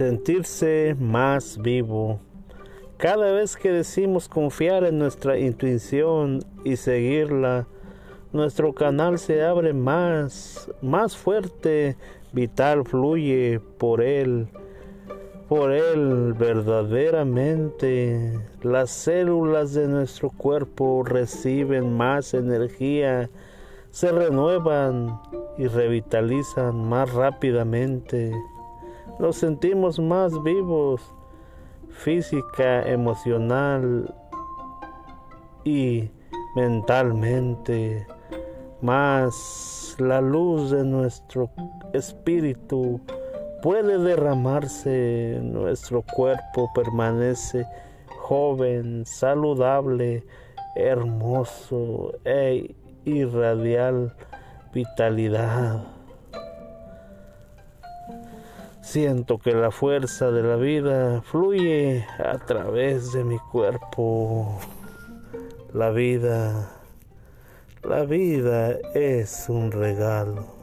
sentirse más vivo. Cada vez que decimos confiar en nuestra intuición y seguirla, nuestro canal se abre más, más fuerte, vital fluye por él, por él verdaderamente. Las células de nuestro cuerpo reciben más energía, se renuevan y revitalizan más rápidamente. Nos sentimos más vivos, física, emocional y mentalmente más la luz de nuestro espíritu puede derramarse, nuestro cuerpo permanece joven, saludable, hermoso e irradial vitalidad. Siento que la fuerza de la vida fluye a través de mi cuerpo. La vida la vida es un regalo.